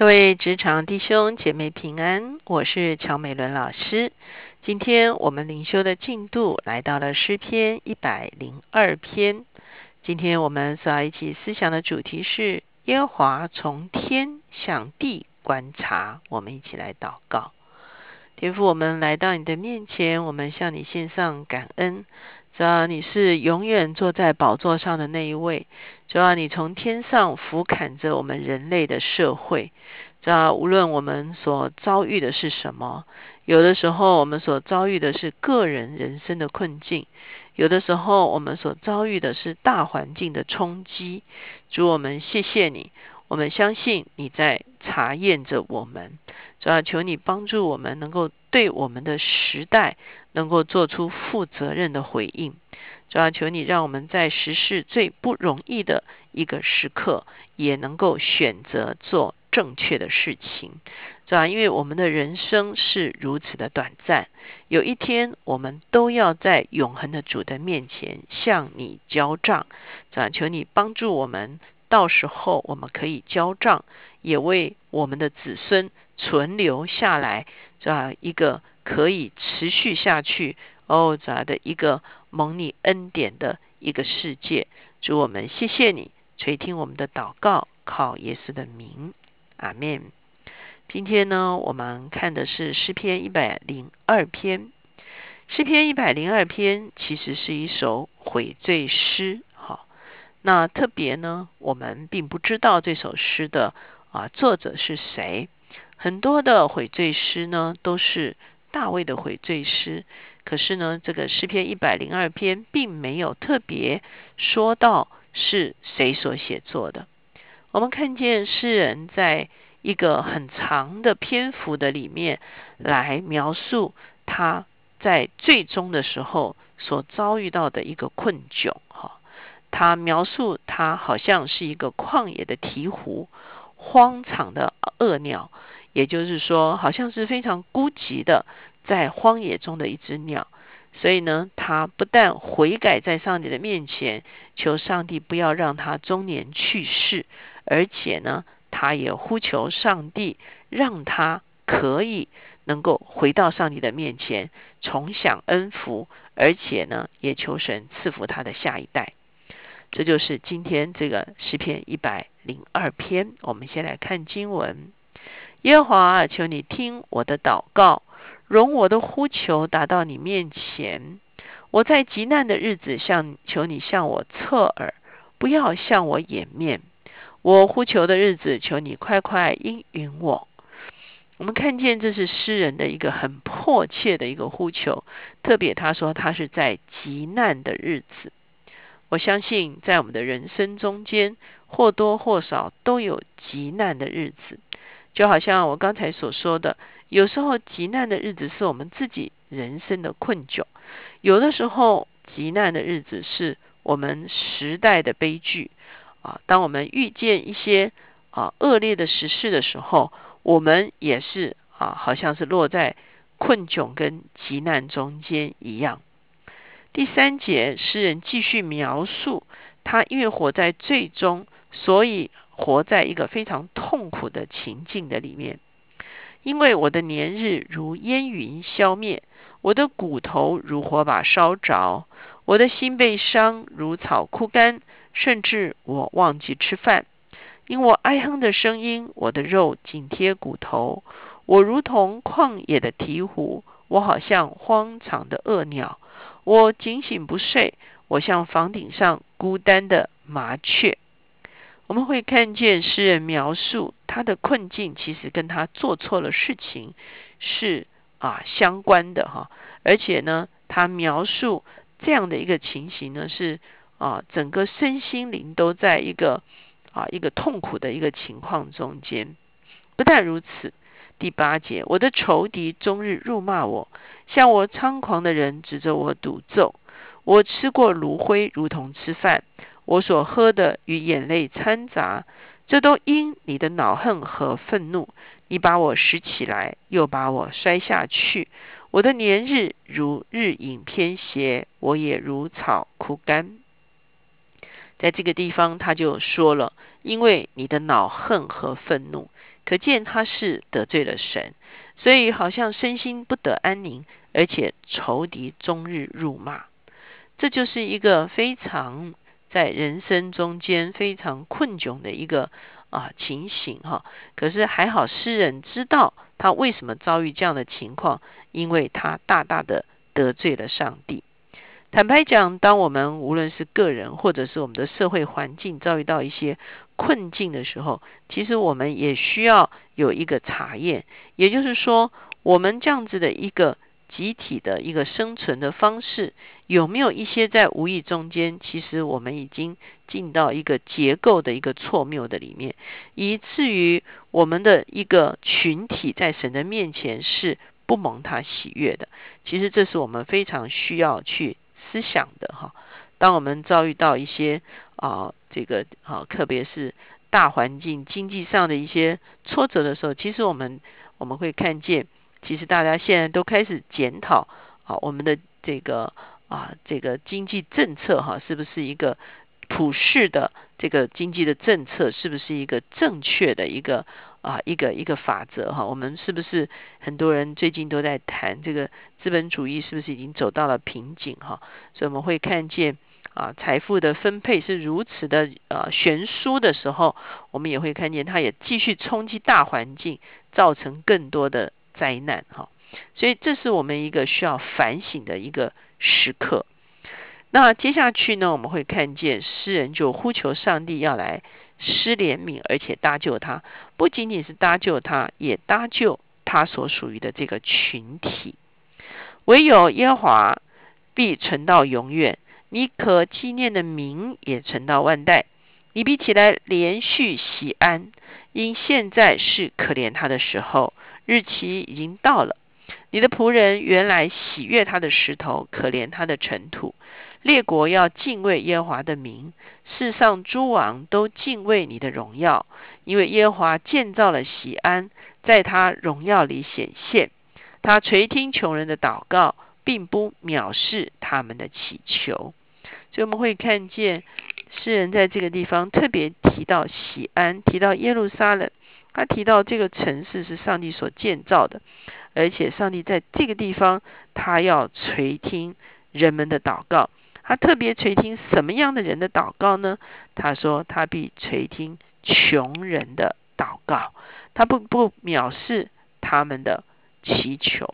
各位职场弟兄姐妹平安，我是乔美伦老师。今天我们灵修的进度来到了诗篇一百零二篇。今天我们所要一起思想的主题是耶和华从天向地观察。我们一起来祷告，天父，我们来到你的面前，我们向你献上感恩。主要你是永远坐在宝座上的那一位。主要你从天上俯瞰着我们人类的社会。主要无论我们所遭遇的是什么，有的时候我们所遭遇的是个人人生的困境，有的时候我们所遭遇的是大环境的冲击。主，我们谢谢你，我们相信你在查验着我们。主要求你帮助我们，能够对我们的时代能够做出负责任的回应。主要求你让我们在时事最不容易的一个时刻，也能够选择做正确的事情。主要因为我们的人生是如此的短暂，有一天我们都要在永恒的主的面前向你交账。主要求你帮助我们，到时候我们可以交账，也为我们的子孙。存留下来，这样一个可以持续下去哦，这样的一个蒙你恩典的一个世界。主我们谢谢你垂听我们的祷告，靠耶稣的名，阿门。今天呢，我们看的是诗篇一百零二篇。诗篇一百零二篇其实是一首悔罪诗，那特别呢，我们并不知道这首诗的啊作者是谁。很多的悔罪诗呢，都是大卫的悔罪诗。可是呢，这个诗篇一百零二篇并没有特别说到是谁所写作的。我们看见诗人在一个很长的篇幅的里面来描述他在最终的时候所遭遇到的一个困窘。哈，他描述他好像是一个旷野的鹈鹕，荒场的恶鸟。也就是说，好像是非常孤寂的，在荒野中的一只鸟。所以呢，他不但悔改在上帝的面前，求上帝不要让他中年去世，而且呢，他也呼求上帝让他可以能够回到上帝的面前，重享恩福，而且呢，也求神赐福他的下一代。这就是今天这个诗篇一百零二篇。我们先来看经文。耶和华，求你听我的祷告，容我的呼求达到你面前。我在极难的日子向求你向我侧耳，不要向我掩面。我呼求的日子，求你快快应允我。我们看见这是诗人的一个很迫切的一个呼求，特别他说他是在极难的日子。我相信在我们的人生中间，或多或少都有极难的日子。就好像我刚才所说的，有时候极难的日子是我们自己人生的困窘；有的时候极难的日子是我们时代的悲剧。啊，当我们遇见一些啊恶劣的时事的时候，我们也是啊，好像是落在困窘跟极难中间一样。第三节，诗人继续描述他因为活在最终，所以。活在一个非常痛苦的情境的里面，因为我的年日如烟云消灭，我的骨头如火把烧着，我的心被伤如草枯干，甚至我忘记吃饭，因我哀哼的声音，我的肉紧贴骨头，我如同旷野的鹈鹕，我好像荒场的恶鸟，我警醒不睡，我像房顶上孤单的麻雀。我们会看见诗人描述他的困境，其实跟他做错了事情是啊相关的哈。而且呢，他描述这样的一个情形呢，是啊整个身心灵都在一个啊一个痛苦的一个情况中间。不但如此，第八节，我的仇敌终日辱骂我，向我猖狂的人指着我赌咒。我吃过炉灰，如同吃饭。我所喝的与眼泪掺杂，这都因你的恼恨和愤怒。你把我拾起来，又把我摔下去。我的年日如日影偏斜，我也如草枯干。在这个地方他就说了，因为你的恼恨和愤怒，可见他是得罪了神，所以好像身心不得安宁，而且仇敌终日辱骂。这就是一个非常在人生中间非常困窘的一个啊情形哈。可是还好，诗人知道他为什么遭遇这样的情况，因为他大大的得罪了上帝。坦白讲，当我们无论是个人或者是我们的社会环境遭遇到一些困境的时候，其实我们也需要有一个查验，也就是说，我们这样子的一个。集体的一个生存的方式，有没有一些在无意中间，其实我们已经进到一个结构的一个错谬的里面，以至于我们的一个群体在神的面前是不蒙他喜悦的。其实这是我们非常需要去思想的哈。当我们遭遇到一些啊这个啊，特别是大环境经济上的一些挫折的时候，其实我们我们会看见。其实大家现在都开始检讨啊，我们的这个啊这个经济政策哈，是不是一个普世的这个经济的政策，是不是一个正确的一个啊一个一个法则哈？我们是不是很多人最近都在谈这个资本主义是不是已经走到了瓶颈哈？所以我们会看见啊财富的分配是如此的呃悬殊的时候，我们也会看见它也继续冲击大环境，造成更多的。灾难哈，所以这是我们一个需要反省的一个时刻。那接下去呢，我们会看见诗人就呼求上帝要来施怜悯，而且搭救他，不仅仅是搭救他，也搭救他所属于的这个群体。唯有耶和华必存到永远，你可纪念的名也存到万代。你比起来连续喜安，因现在是可怜他的时候。日期已经到了，你的仆人原来喜悦他的石头，可怜他的尘土。列国要敬畏耶和华的名，世上诸王都敬畏你的荣耀，因为耶和华建造了喜安，在他荣耀里显现。他垂听穷人的祷告，并不藐视他们的祈求。所以我们会看见诗人在这个地方特别提到喜安，提到耶路撒冷。他提到这个城市是上帝所建造的，而且上帝在这个地方，他要垂听人们的祷告。他特别垂听什么样的人的祷告呢？他说他必垂听穷人的祷告，他不不藐视他们的祈求。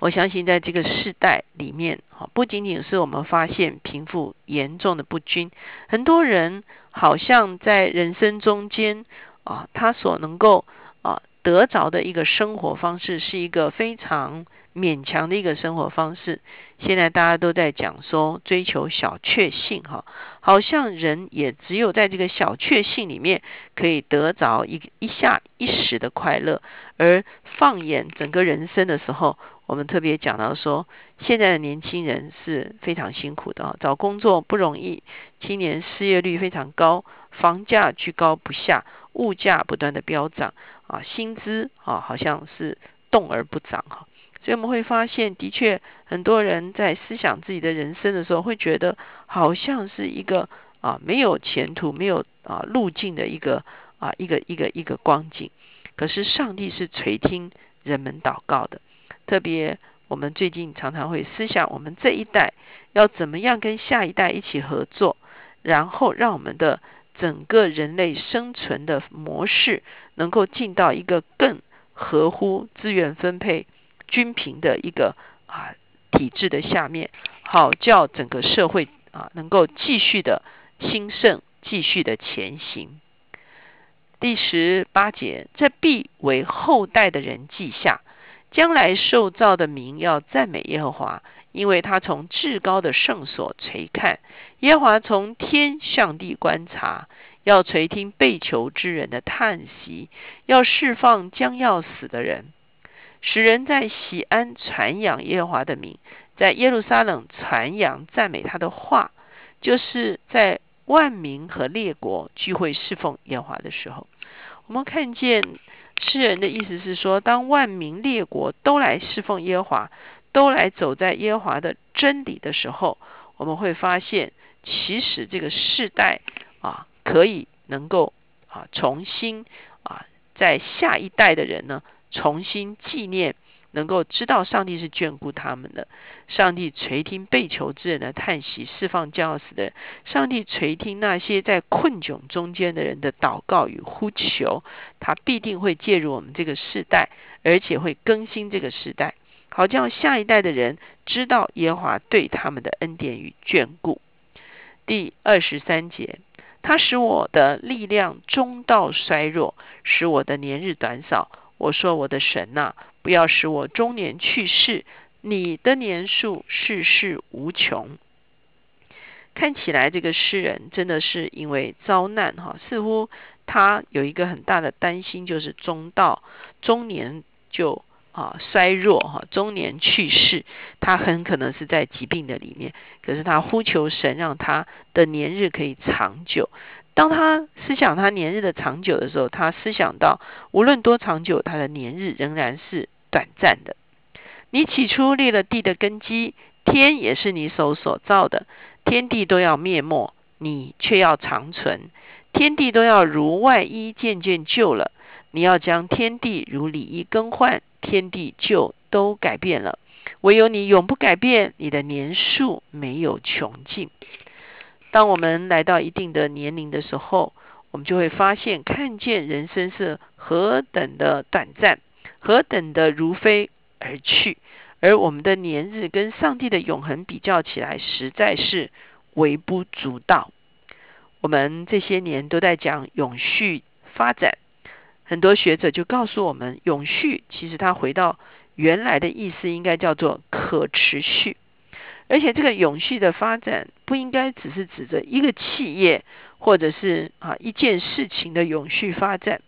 我相信在这个世代里面，哈，不仅仅是我们发现贫富严重的不均，很多人好像在人生中间。啊，他所能够啊得着的一个生活方式，是一个非常勉强的一个生活方式。现在大家都在讲说追求小确幸，哈，好像人也只有在这个小确幸里面可以得着一一下一时的快乐。而放眼整个人生的时候，我们特别讲到说，现在的年轻人是非常辛苦的，找工作不容易，青年失业率非常高，房价居高不下。物价不断的飙涨啊，薪资啊好像是动而不涨哈，所以我们会发现，的确很多人在思想自己的人生的时候，会觉得好像是一个啊没有前途、没有啊路径的一个啊一个一个一个光景。可是上帝是垂听人们祷告的，特别我们最近常常会思想，我们这一代要怎么样跟下一代一起合作，然后让我们的。整个人类生存的模式能够进到一个更合乎资源分配均平的一个啊体制的下面，好叫整个社会啊能够继续的兴盛，继续的前行。第十八节，这必为后代的人记下，将来受造的民要赞美耶和华。因为他从至高的圣所垂看，耶和华从天向地观察，要垂听被囚之人的叹息，要释放将要死的人，使人在喜安传扬耶和华的名，在耶路撒冷传扬赞美他的话，就是在万民和列国聚会侍奉耶和华的时候，我们看见诗人的意思是说，当万民列国都来侍奉耶华。都来走在耶华的真理的时候，我们会发现，其实这个世代啊，可以能够啊重新啊在下一代的人呢重新纪念。能够知道上帝是眷顾他们的，上帝垂听被囚之人的叹息，释放将要死的人。上帝垂听那些在困窘中间的人的祷告与呼求，他必定会介入我们这个世代，而且会更新这个时代，好叫下一代的人知道耶和华对他们的恩典与眷顾。第二十三节，他使我的力量中道衰弱，使我的年日短少。我说我的神呐。不要使我中年去世，你的年数世世无穷。看起来这个诗人真的是因为遭难哈，似乎他有一个很大的担心，就是中道中年就啊衰弱哈，中年去世，他很可能是在疾病的里面。可是他呼求神，让他的年日可以长久。当他思想他年日的长久的时候，他思想到无论多长久，他的年日仍然是短暂的。你起初立了地的根基，天也是你手所造的，天地都要灭没，你却要长存。天地都要如外衣渐渐旧了，你要将天地如里衣更换，天地就都改变了。唯有你永不改变，你的年数没有穷尽。当我们来到一定的年龄的时候，我们就会发现，看见人生是何等的短暂，何等的如飞而去，而我们的年日跟上帝的永恒比较起来，实在是微不足道。我们这些年都在讲永续发展，很多学者就告诉我们，永续其实它回到原来的意思，应该叫做可持续。而且这个永续的发展不应该只是指着一个企业或者是啊一件事情的永续发展，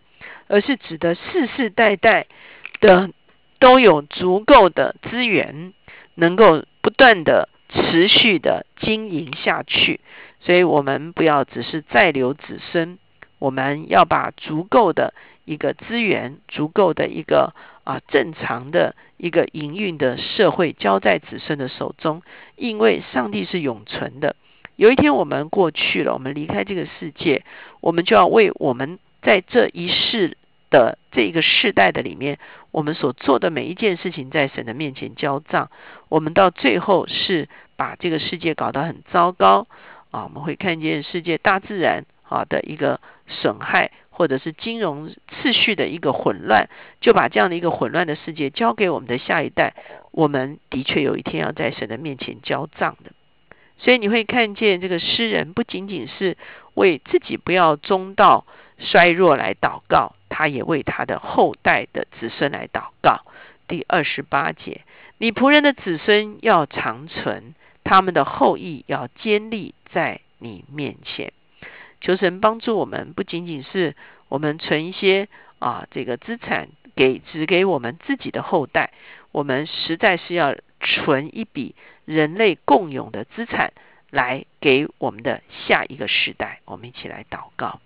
而是指的世世代代的都有足够的资源，能够不断的持续的经营下去。所以我们不要只是再留子孙，我们要把足够的一个资源，足够的一个。啊，正常的一个营运的社会交在子孙的手中，因为上帝是永存的。有一天我们过去了，我们离开这个世界，我们就要为我们在这一世的这一个世代的里面，我们所做的每一件事情，在神的面前交账。我们到最后是把这个世界搞得很糟糕啊！我们会看见世界大自然啊的一个损害。或者是金融次序的一个混乱，就把这样的一个混乱的世界交给我们的下一代。我们的确有一天要在神的面前交账的。所以你会看见这个诗人不仅仅是为自己不要中道衰弱来祷告，他也为他的后代的子孙来祷告。第二十八节，你仆人的子孙要长存，他们的后裔要坚立在你面前。求神帮助我们，不仅仅是我们存一些啊这个资产给只给我们自己的后代，我们实在是要存一笔人类共有的资产来给我们的下一个时代。我们一起来祷告，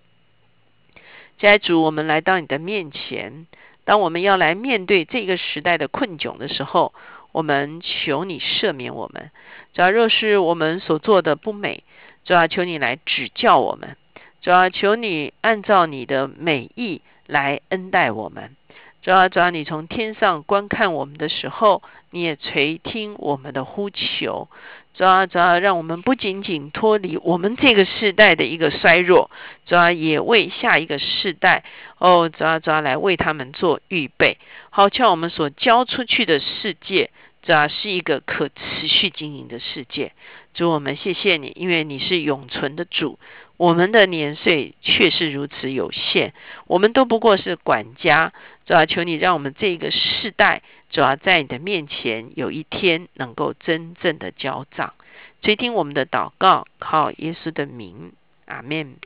家主，我们来到你的面前，当我们要来面对这个时代的困窘的时候，我们求你赦免我们。假若是我们所做的不美，主要求你来指教我们。主要求你按照你的美意来恩待我们。主要主要你从天上观看我们的时候，你也垂听我们的呼求。主要主要让我们不仅仅脱离我们这个世代的一个衰弱，主要也为下一个世代哦，主要主要来为他们做预备。好，像我们所交出去的世界，主要是一个可持续经营的世界。主我们谢谢你，因为你是永存的主。我们的年岁却是如此有限，我们都不过是管家。主要求你让我们这个世代，主要在你的面前，有一天能够真正的交账。垂听我们的祷告，靠耶稣的名，阿门。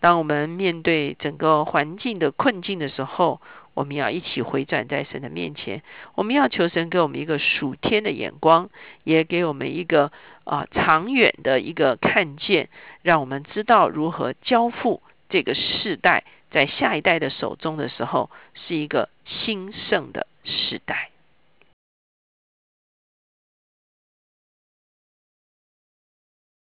当我们面对整个环境的困境的时候，我们要一起回转在神的面前。我们要求神给我们一个属天的眼光，也给我们一个啊长远的一个看见，让我们知道如何交付这个世代，在下一代的手中的时候，是一个兴盛的时代。